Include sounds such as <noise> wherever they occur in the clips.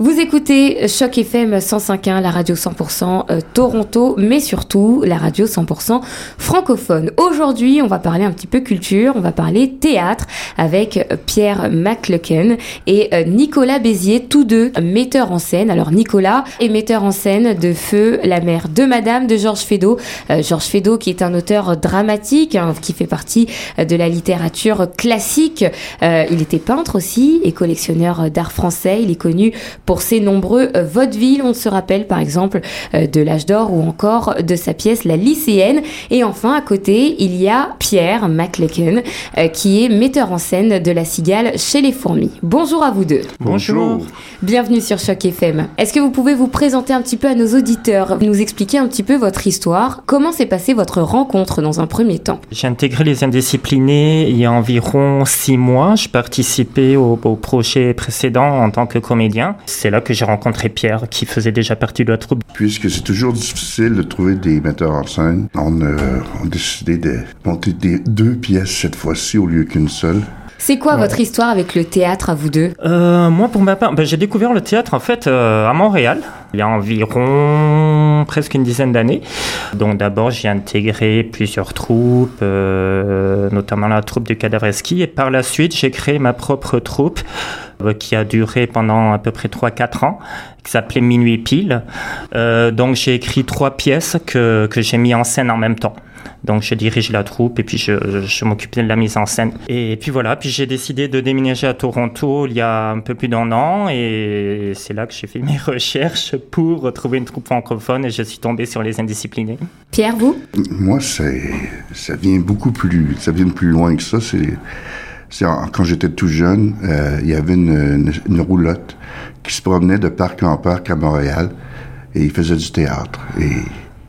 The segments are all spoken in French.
Vous écoutez Choc FM 105.1, la radio 100% euh, Toronto, mais surtout la radio 100% francophone. Aujourd'hui, on va parler un petit peu culture, on va parler théâtre avec euh, Pierre McLecken et euh, Nicolas Bézier, tous deux metteurs en scène. Alors Nicolas est metteur en scène de Feu, la mère de Madame de Georges Feydeau. Georges Feydeau qui est un auteur dramatique, hein, qui fait partie de la littérature classique. il était peintre aussi et collectionneur d'art français. Il est connu pour ses nombreux euh, vaudevilles. On se rappelle par exemple euh, de l'âge d'or ou encore de sa pièce La lycéenne. Et enfin, à côté, il y a Pierre McLecken euh, qui est metteur en scène de La Cigale chez les fourmis. Bonjour à vous deux. Bonjour. Bienvenue sur Choc FM. Est-ce que vous pouvez vous présenter un petit peu à nos auditeurs, nous expliquer un petit peu votre histoire Comment s'est passée votre rencontre dans un premier temps? J'ai intégré les indisciplinés il y a environ six mois. Je participais au, au projet précédent en tant que comédien c'est là que j'ai rencontré Pierre, qui faisait déjà partie de la troupe. Puisque c'est toujours difficile de trouver des metteurs en scène, on, euh, a décidé de monter des deux pièces cette fois-ci au lieu qu'une seule. C'est quoi votre histoire avec le théâtre à vous deux? Euh, Moi, pour ma part, ben, j'ai découvert le théâtre en fait euh, à Montréal il y a environ presque une dizaine d'années. Donc d'abord, j'ai intégré plusieurs troupes, notamment la troupe du Cadavreski, et par la suite, j'ai créé ma propre troupe qui a duré pendant à peu près 3-4 ans, qui s'appelait Minuit pile. Euh, donc j'ai écrit trois pièces que, que j'ai mis en scène en même temps. Donc je dirige la troupe et puis je, je, m'occupais de la mise en scène. Et puis voilà, puis j'ai décidé de déménager à Toronto il y a un peu plus d'un an et c'est là que j'ai fait <laughs> mes recherches pour retrouver une troupe francophone et je suis tombé sur les indisciplinés. Pierre, vous? Moi, ça vient beaucoup plus, ça vient plus loin que ça. C'est quand j'étais tout jeune, euh, il y avait une, roulotte qui se promenait de parc en parc à Montréal et il faisait du théâtre. Et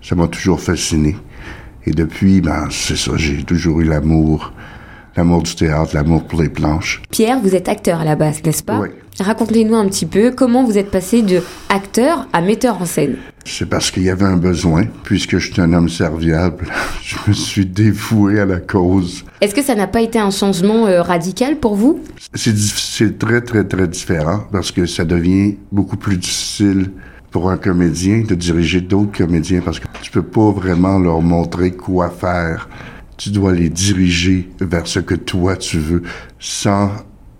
ça m'a toujours fasciné. Et depuis, ben, c'est ça, j'ai toujours eu l'amour, l'amour du théâtre, l'amour pour les planches. Pierre, vous êtes acteur à la base, n'est-ce pas Oui. Racontez-nous un petit peu comment vous êtes passé de acteur à metteur en scène. C'est parce qu'il y avait un besoin, puisque je suis un homme serviable. <laughs> Je me suis dévoué à la cause. Est-ce que ça n'a pas été un changement euh, radical pour vous? C'est très, très, très différent parce que ça devient beaucoup plus difficile pour un comédien de diriger d'autres comédiens parce que tu peux pas vraiment leur montrer quoi faire. Tu dois les diriger vers ce que toi tu veux sans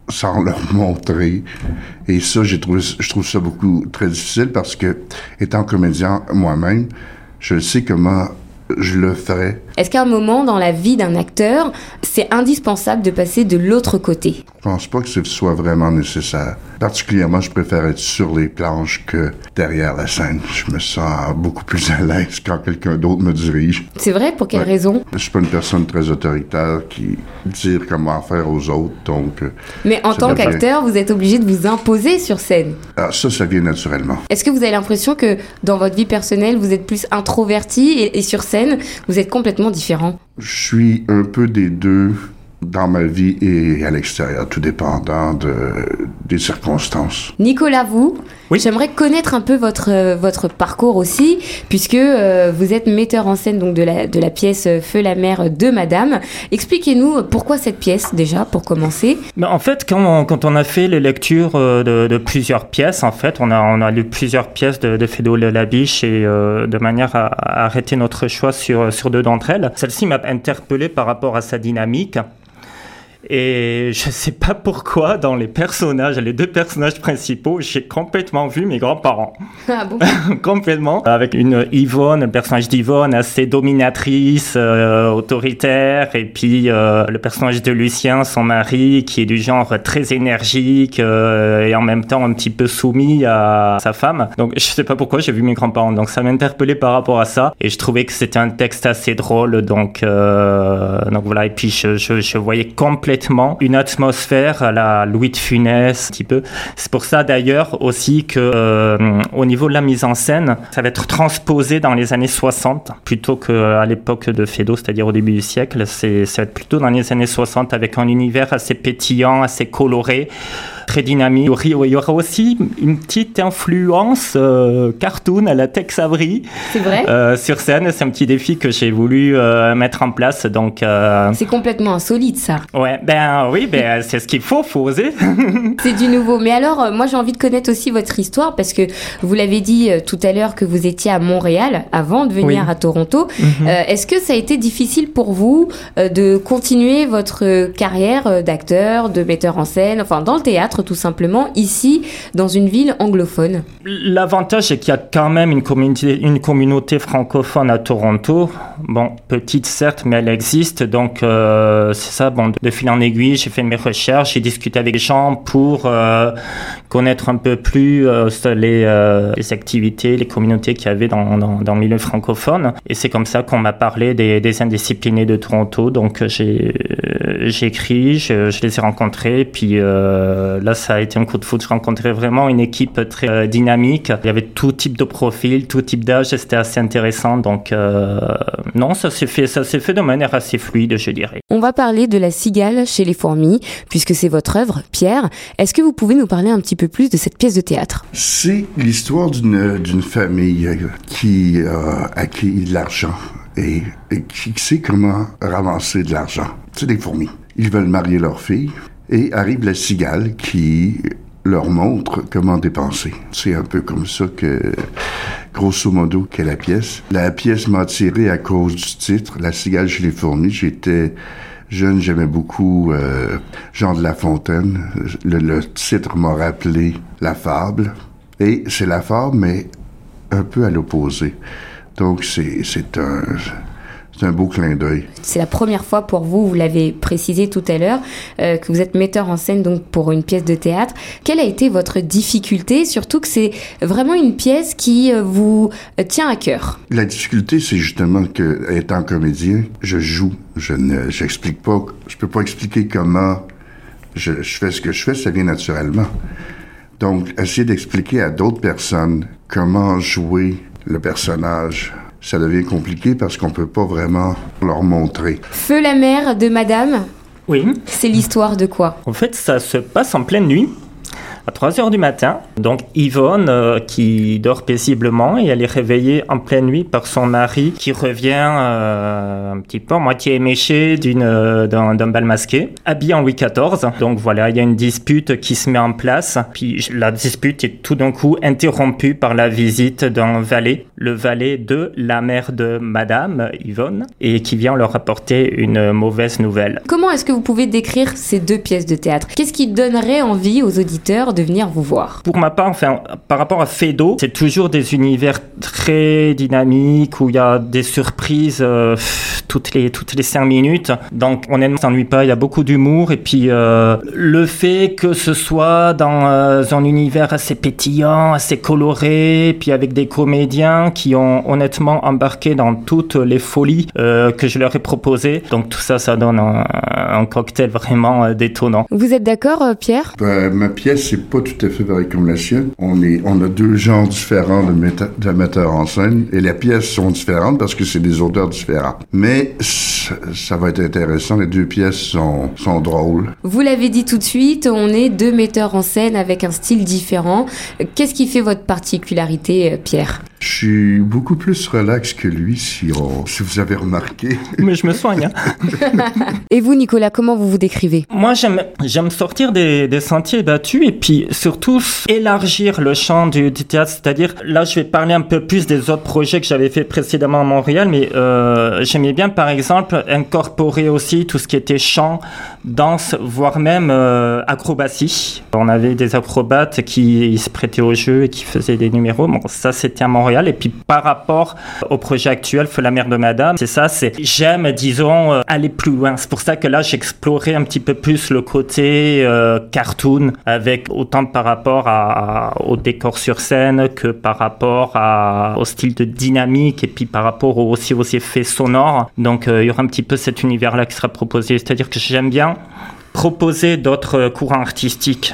sans leur montrer. Et ça, j'ai trouvé, je trouve ça beaucoup très difficile parce que, étant comédien moi-même, je sais comment je le ferais. Est-ce qu'à un moment dans la vie d'un acteur, c'est indispensable de passer de l'autre côté? Je pense pas que ce soit vraiment nécessaire. Particulièrement, je préfère être sur les planches que derrière la scène. Je me sens beaucoup plus à l'aise quand quelqu'un d'autre me dirige. C'est vrai? Pour quelle raison? Je suis pas une personne très autoritaire qui dit comment faire aux autres, donc... Euh, Mais en tant qu'acteur, vous êtes obligé de vous imposer sur scène. Ah, ça, ça vient naturellement. Est-ce que vous avez l'impression que dans votre vie personnelle, vous êtes plus introverti et, et sur scène, vous êtes complètement différent? Je suis un peu des deux dans ma vie et à l'extérieur, tout dépendant de, des circonstances. Nicolas, vous, oui. j'aimerais connaître un peu votre, votre parcours aussi, puisque euh, vous êtes metteur en scène donc de la, de la pièce Feu la mer de Madame. Expliquez-nous pourquoi cette pièce déjà, pour commencer? En fait, quand on, quand on a fait les lectures euh, de, de, plusieurs pièces, en fait, on a, on a lu plusieurs pièces de, de Fédo Labiche et euh, de manière à, à arrêter notre choix sur, sur deux d'entre elles. Celle-ci m'a interpellé par rapport à sa dynamique. Et je sais pas pourquoi, dans les personnages, les deux personnages principaux, j'ai complètement vu mes grands-parents. Ah bon? <laughs> Complètement. Avec une Yvonne, le personnage d'Yvonne assez dominatrice, euh, autoritaire, et puis euh, le personnage de Lucien, son mari, qui est du genre très énergique euh, et en même temps un petit peu soumis à sa femme. Donc je sais pas pourquoi, j'ai vu mes grands-parents. Donc ça m'interpellait par rapport à ça. Et je trouvais que c'était un texte assez drôle. Donc, donc voilà. Et puis je, je, je voyais complètement une atmosphère à la Louis de Funès, un petit peu. C'est pour ça d'ailleurs aussi que euh, au niveau de la mise en scène, ça va être transposé dans les années 60 plutôt qu'à l'époque de Feydeau, c'est-à-dire au début du siècle. C'est ça va être plutôt dans les années 60 avec un univers assez pétillant, assez coloré très dynamique. Il y aura aussi une petite influence euh, cartoon à la Tex Avery. C'est vrai? Euh, sur scène, c'est un petit défi que j'ai voulu mettre en place. Donc. c'est complètement insolite, ça. Ouais, ben oui, ben <laughs> c'est ce qu'il faut, faut oser. <laughs> c'est du nouveau. Mais alors, moi, j'ai envie de connaître aussi votre histoire parce que vous l'avez dit tout à l'heure que vous étiez à Montréal avant de venir à Toronto. Mhm. Est-ce que ça a été difficile pour vous de continuer votre carrière d'acteur, de metteur en scène, enfin dans le théâtre tout simplement, ici dans une ville anglophone L'avantage c'est qu'il y a quand même une communauté, francophone à Toronto. Bon, petite certes, mais elle existe. Donc euh, c'est ça, bon, de fil en aiguille, j'ai fait mes recherches, j'ai discuté avec les gens pour euh, connaître un peu plus euh, les, activités, les communautés qu'il y avait dans, dans, le milieu francophone. Et c'est comme ça qu'on m'a parlé des, indisciplinés de Toronto. Donc j'ai écrit, je, je, les ai rencontrés, puis euh, là, ça a été un coup de foot. Je rencontrais vraiment une équipe très euh, dynamique. Il y avait tout type de profil, tout type d'âge. C'était assez intéressant. Donc, euh, non, ça s'est fait, ça s'est fait de manière assez fluide, je dirais. On va parler de la cigale chez les fourmis, puisque c'est votre œuvre, Pierre. Est-ce que vous pouvez nous parler un petit peu plus de cette pièce de théâtre? C'est l'histoire d'une famille qui a acquis de l'argent et, et qui sait comment ramasser de l'argent. C'est des fourmis. Ils veulent marier leur fille et arrive la cigale qui leur montre comment dépenser. C'est un peu comme ça que, grosso modo, qu'est la pièce. La pièce m'a attiré à cause du titre, La cigale chez les fourmis. J'étais jeune, j'aimais beaucoup euh, Jean de La Fontaine. Le, le titre m'a rappelé la fable. Et c'est la fable, mais un peu à l'opposé. Donc c'est un c'est un beau clin d'œil. C'est la première fois pour vous, vous l'avez précisé tout à l'heure, euh, que vous êtes metteur en scène donc pour une pièce de théâtre. Quelle a été votre difficulté, surtout que c'est vraiment une pièce qui euh, vous euh, tient à cœur La difficulté, c'est justement que, étant comédien, je joue. Je ne, j'explique pas, je peux pas expliquer comment je, je fais ce que je fais, ça vient naturellement. Donc, essayer d'expliquer à d'autres personnes comment jouer le personnage ça devient compliqué parce qu'on peut pas vraiment leur montrer. Feu la mère de Madame. Oui. C'est l'histoire de quoi? En fait, ça se passe en pleine nuit à 3 heures du matin. Donc Yvonne euh, qui dort paisiblement et elle est réveillée en pleine nuit par son mari qui revient euh, un petit peu moitié éméché d'une euh, d'un, bal masqué, habillé en Louis XIV. Donc voilà, il y a une dispute qui se met en place. Puis la dispute est tout d'un coup interrompue par la visite d'un valet, le valet de la mère de Madame Yvonne, et qui vient leur apporter une mauvaise nouvelle. Comment est-ce que vous pouvez décrire ces deux pièces de théâtre? Qu'est-ce qui donnerait envie aux auditeurs de venir vous voir Pour ma part, enfin, par rapport à Fedo, c'est toujours des univers très dynamiques où il y a des surprises euh, toutes les toutes les cinq minutes. Donc honnêtement, ça s'ennuie pas. Il y a beaucoup d'humour et puis euh, le fait que ce soit dans euh, un univers assez pétillant, assez coloré, puis avec des comédiens qui ont honnêtement embarqué dans toutes les folies que je leur ai proposées. Donc tout ça, ça donne un, cocktail vraiment détonnant. Vous êtes d'accord, Pierre? Ben, Ma pièce, c'est pas tout à fait pareil comme la sienne. On, est, on a deux genres différents de, metteurs en scène et les pièces sont différentes parce que c'est des auteurs différents. Mais ça va être intéressant. Les deux pièces sont, sont drôles. Vous l'avez dit tout de suite, on est deux metteurs en scène avec un style différent. Qu'est-ce qui fait votre particularité, Pierre? Je suis beaucoup plus relax que lui, si, si vous avez remarqué. <laughs> Mais je me soigne. Hein. <laughs> et vous, Nicolas, comment vous vous décrivez? Moi, j'aime sortir des, des sentiers battus et puis surtout élargir le champ du, théâtre, c'est-à-dire là je vais parler un peu plus des autres projets que j'avais fait précédemment à Montréal, mais euh, j'aimais bien par exemple incorporer aussi tout ce qui était chant, danse, voire même euh, acrobatie. On avait des acrobates qui se prêtaient au jeu et qui faisaient des numéros. Bon, ça c'était à Montréal. Et puis par rapport au projet actuel, Feu la mère de Madame, c'est ça, c'est j'aime, disons, euh, aller plus loin. C'est pour ça que là j'explorais un petit peu plus le côté euh, cartoon avec autant par rapport au décor sur scène que par rapport au style de dynamique et puis par rapport aussi aux effets sonores. Donc euh, il y aura un petit peu cet univers-là qui sera proposé. C'est-à-dire que j'aime bien proposer d'autres courants artistiques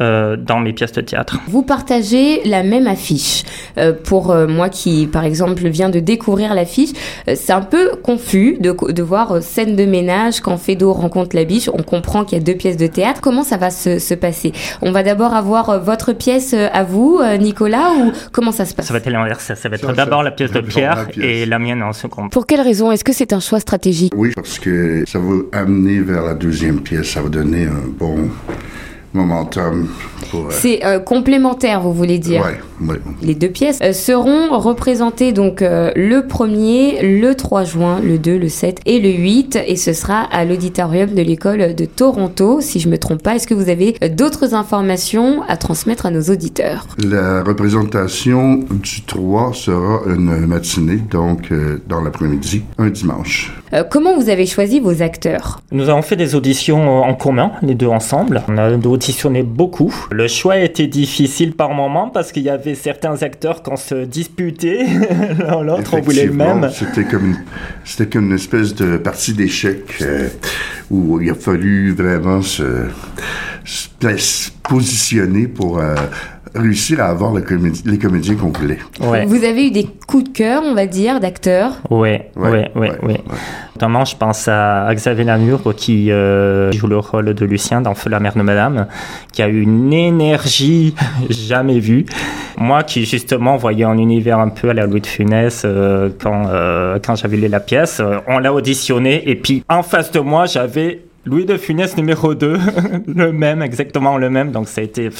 euh, dans mes pièces de théâtre. Vous partagez la même affiche. Euh, pour euh, moi qui, par exemple, viens de découvrir l'affiche, euh, c'est un peu confus de, de voir euh, scène de ménage quand Fédo rencontre la biche. On comprend qu'il y a deux pièces de théâtre. Comment ça va se, se passer? On va d'abord avoir euh, votre pièce à vous, euh, Nicolas, ou comment ça se passe? Ça va être l'inverse. Ça, va être d'abord la pièce de Pierre la pièce. et la mienne en seconde. Pour quelle raison? Est-ce que c'est un choix stratégique? Oui, parce que ça va amener vers la deuxième pièce. Ça va donner un bon momentum pour... euh, C'est euh, complémentaire, vous voulez dire ouais, ouais. Les deux pièces euh, seront représentées donc euh, le 1er, le 3 juin, le 2, le 7 et le 8 et ce sera à l'auditorium de l'école de Toronto si je me trompe pas. Est-ce que vous avez d'autres informations à transmettre à nos auditeurs? La représentation du 3 sera une matinée, donc dans l'après-midi, un dimanche. Euh, Comment vous avez choisi vos acteurs Nous avons fait des auditions en commun, les deux ensemble. On a auditionné beaucoup. Le choix a été difficile par moments parce qu'il y avait certains acteurs qu'on se disputait <laughs> l'un l'autre, on voulait le Effectivement, même. C'était comme une, c'était comme une espèce de partie d'échecs euh, où il a fallu vraiment se positionner pour euh, réussir à avoir le comédie- les comédiens qu'on voulait. Ouais. Vous avez eu des coups de cœur, on va dire, d'acteurs? Ouais, ouais, ouais, ouais. Notamment, je pense à Xavier Namur qui euh, joue le rôle de Lucien dans Feu la mère de Madame, qui a une énergie <laughs> jamais vue. Moi, qui justement voyais un univers un peu à la Louis de Funès euh, quand euh, quand j'avais lu la pièce, on l'a auditionné et puis en face de moi, j'avais Louis de Funès numéro 2, <laughs> le même, exactement le même. Donc ça a été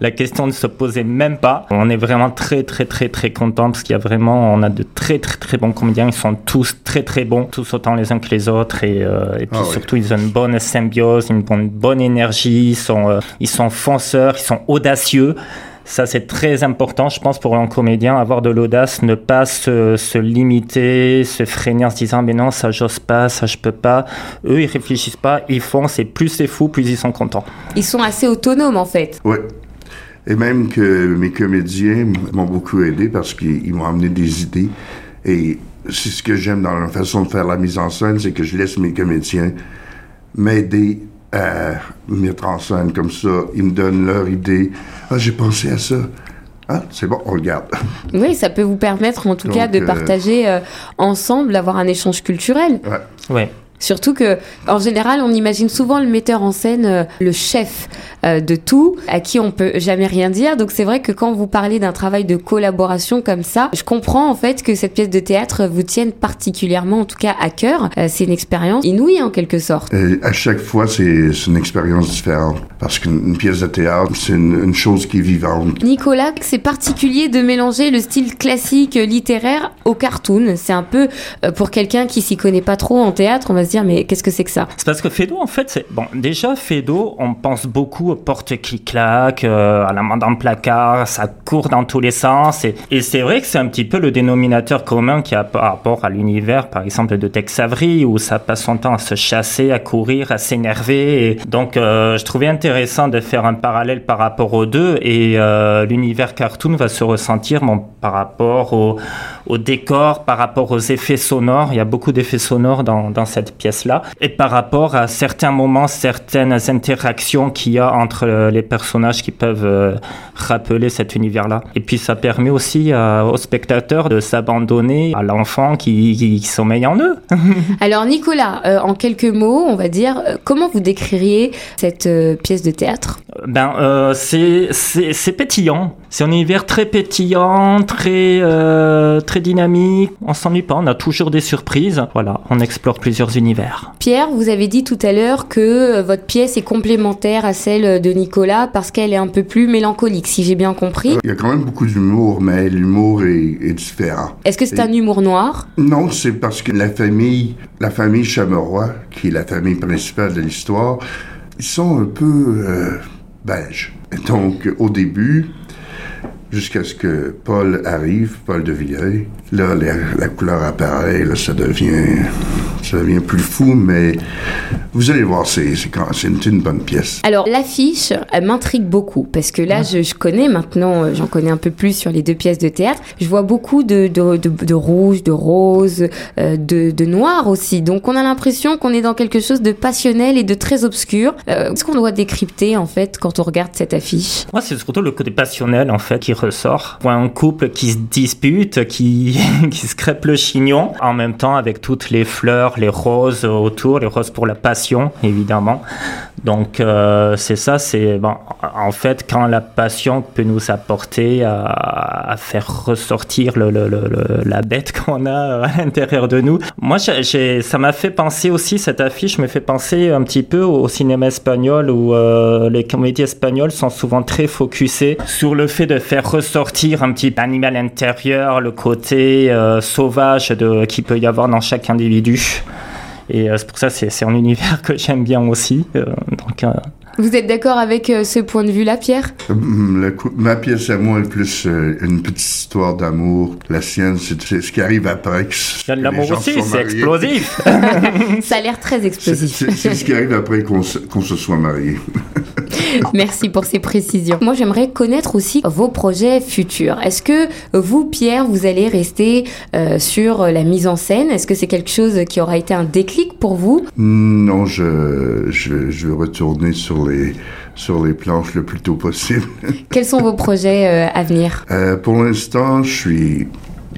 la question ne se posait même pas. On est vraiment très très très très content parce qu'il y a vraiment, on a de très très très bons comédiens. Ils sont tous très très bons, tous autant les uns que les autres et, euh, et puis Ah surtout ils ont une bonne symbiose, une bonne, bonne énergie. Ils sont euh, ils sont fonceurs, ils sont audacieux. Ça, c'est très important, je pense, pour un comédien, avoir de l'audace, ne pas se, se limiter, se freiner en se disant, mais non, ça, j'ose pas, ça, je peux pas. Eux, ils réfléchissent pas, ils font, c'est plus c'est fou, plus ils sont contents. Ils sont assez autonomes en fait. Oui. Et même que mes comédiens m'ont beaucoup aidé parce qu'ils ils m'ont amené des idées. Et c'est ce que j'aime dans la façon de faire la mise en scène, c'est que je laisse mes comédiens m'aider à mettre en scène comme ça. Ils me donnent leur idée. Ah, j'ai pensé à ça. Ah, c'est bon, on le garde. <laughs> Oui, ça peut vous permettre en tout cas de euh, partager euh, ensemble, d'avoir un échange culturel. Ouais. Ouais. Surtout que, en général, on imagine souvent le metteur en scène, euh, le chef euh, de tout, à qui on peut jamais rien dire. Donc c'est vrai que quand vous parlez d'un travail de collaboration comme ça, je comprends en fait que cette pièce de théâtre vous tienne particulièrement, en tout cas à cœur. Euh, c'est une expérience inouïe en quelque sorte. Et à chaque fois, c'est une expérience différente. Parce qu'une une pièce de théâtre, c'est une, une chose qui est vivante. Nicolas, c'est particulier de mélanger le style classique littéraire au cartoon. C'est un peu pour quelqu'un qui s'y connaît pas trop en théâtre, on va dire mais qu'est-ce que c'est que ça? C'est parce que Fedo, en fait, c'est bon. Déjà, Fedo, on pense beaucoup aux portes qui claquent, euh, à la main dans le placard, ça court dans tous les sens. Et, c'est vrai que c'est un petit peu le dénominateur commun qui a par rapport à l'univers, par exemple, de Tex Avery, où ça passe son temps à se chasser, à courir, à s'énerver. Et donc, euh, je trouvais intéressant de faire un parallèle par rapport aux deux. Et euh, l'univers cartoon va se ressentir bon, par rapport au, décor, par rapport aux effets sonores. Il y a beaucoup d'effets sonores dans cette pièce-là. Et par rapport à certains moments, certaines interactions qu'il y a entre euh, les personnages qui peuvent euh, rappeler cet univers-là. Et puis ça permet aussi euh, aux spectateurs de s'abandonner à l'enfant qui, qui, qui sommeille en eux. <laughs> Alors Nicolas, euh, en quelques mots, on va dire, comment vous décririez cette euh, pièce de théâtre? Ben, euh, c'est pétillant. C'est un univers très pétillant, très euh, très dynamique. On s'ennuie pas. On a toujours des surprises. Voilà, on explore plusieurs univers. Pierre, vous avez dit tout à l'heure que euh, votre pièce est complémentaire à celle de Nicolas parce qu'elle est un peu plus mélancolique, si j'ai bien compris. Il y a quand même beaucoup d'humour, mais l'humour est, est différent. Est-ce que c'est un humour noir? Non, c'est parce que la famille, la famille Chameroy, qui est la famille principale de l'histoire, ils sont un peu euh, belges. Donc, au début, jusqu'à ce que Paul arrive, Paul de Villers, là, la, la couleur apparaît, là, ça devient, ça devient plus fou, mais vous allez voir, c'est une, bonne pièce. Alors l'affiche, elle m'intrigue beaucoup parce que là, je, je connais maintenant, euh, j'en connais un peu plus sur les deux pièces de théâtre. Je vois beaucoup de, de, de, de rouge, de rose, euh, de, de noir aussi. Donc on a l'impression qu'on est dans quelque chose de passionnel et de très obscur. Euh, Qu'est-ce qu'on doit décrypter en fait quand on regarde cette affiche? Moi, c'est surtout le côté passionnel, en fait, qui ressort. Un couple qui se dispute, qui, <laughs> qui se crêpe le chignon, en même temps avec toutes les fleurs, les roses autour, les roses pour la passion, évidemment. Donc, euh, c'est ça, c'est, bon, en fait, quand la passion peut nous apporter à, faire ressortir la bête <laughs> qu'on a à l'intérieur de nous. Moi, ça m'a fait penser aussi, cette affiche me fait penser un petit peu au cinéma espagnol où euh, les comédies espagnoles sont souvent très focusées sur le fait de faire ressortir un petit animal intérieur, le côté euh, sauvage qu'il peut y avoir dans chaque individu. Et euh, c'est pour ça c'est c'est un univers que j'aime bien aussi. Euh, donc, euh, Vous êtes d'accord avec euh, ce point de vue-là, Pierre? Hum, le coup- ma pièce à moi est plus euh, une petite histoire d'amour. La sienne, c'est ce qui arrive après. que- il y a de que les l'amour aussi, c'est explosif. <laughs> Ça a l'air très explosif. c'est- ce qui arrive après qu'on se, qu'on se soit marié. <laughs> Merci pour ces précisions. Moi, j'aimerais connaître aussi vos projets futurs. Est-ce que vous, Pierre, vous allez rester euh, sur la mise en scène? Est-ce que c'est quelque chose qui aura été un déclic pour vous? Non, je, je, je vais retourner sur les, sur les planches le plus tôt possible. <laughs> Quels sont vos projets euh, à venir? Euh, pour l'instant, je suis,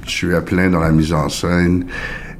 je suis à plein dans la mise en scène.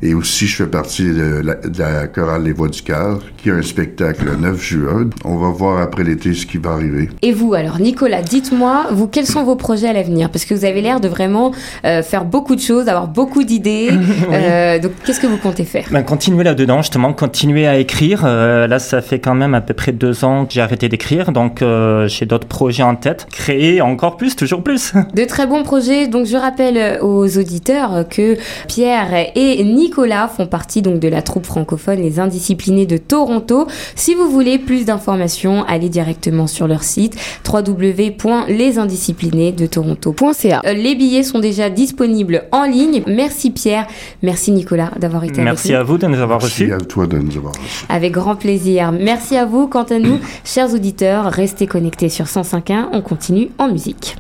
Et aussi, je fais partie de la, de la chorale Les Voix du Cœur, qui a un spectacle le 9 juin. On va voir après l'été ce qui va arriver. Et vous, alors, Nicolas, dites-moi, vous, quels sont vos projets à l'avenir? Parce que vous avez l'air de vraiment euh, faire beaucoup de choses, avoir beaucoup d'idées. <laughs> Euh, donc, qu'est-ce que vous comptez faire? Ben, continuer là-dedans, justement, continuer à écrire. Euh, là, ça fait quand même à peu près deux ans que j'ai arrêté d'écrire, donc euh, j'ai d'autres projets en tête. Créer encore plus, toujours plus. <laughs> De très bons projets. Donc, je rappelle aux auditeurs que Pierre et Nicolas font partie donc de la troupe francophone Les Indisciplinés de Toronto. Si vous voulez plus d'informations, allez directement sur leur site www.lesindisciplinés-de-toronto.ca. Euh, Les billets sont déjà disponibles en ligne. Merci Pierre, merci Nicolas d'avoir été Merci avec à vous de nous avoir Merci reçus. à toi de nous avoir reçus. Avec grand plaisir. Merci à vous. Quant à nous, chers auditeurs, restez connectés sur 105.1. On continue en musique.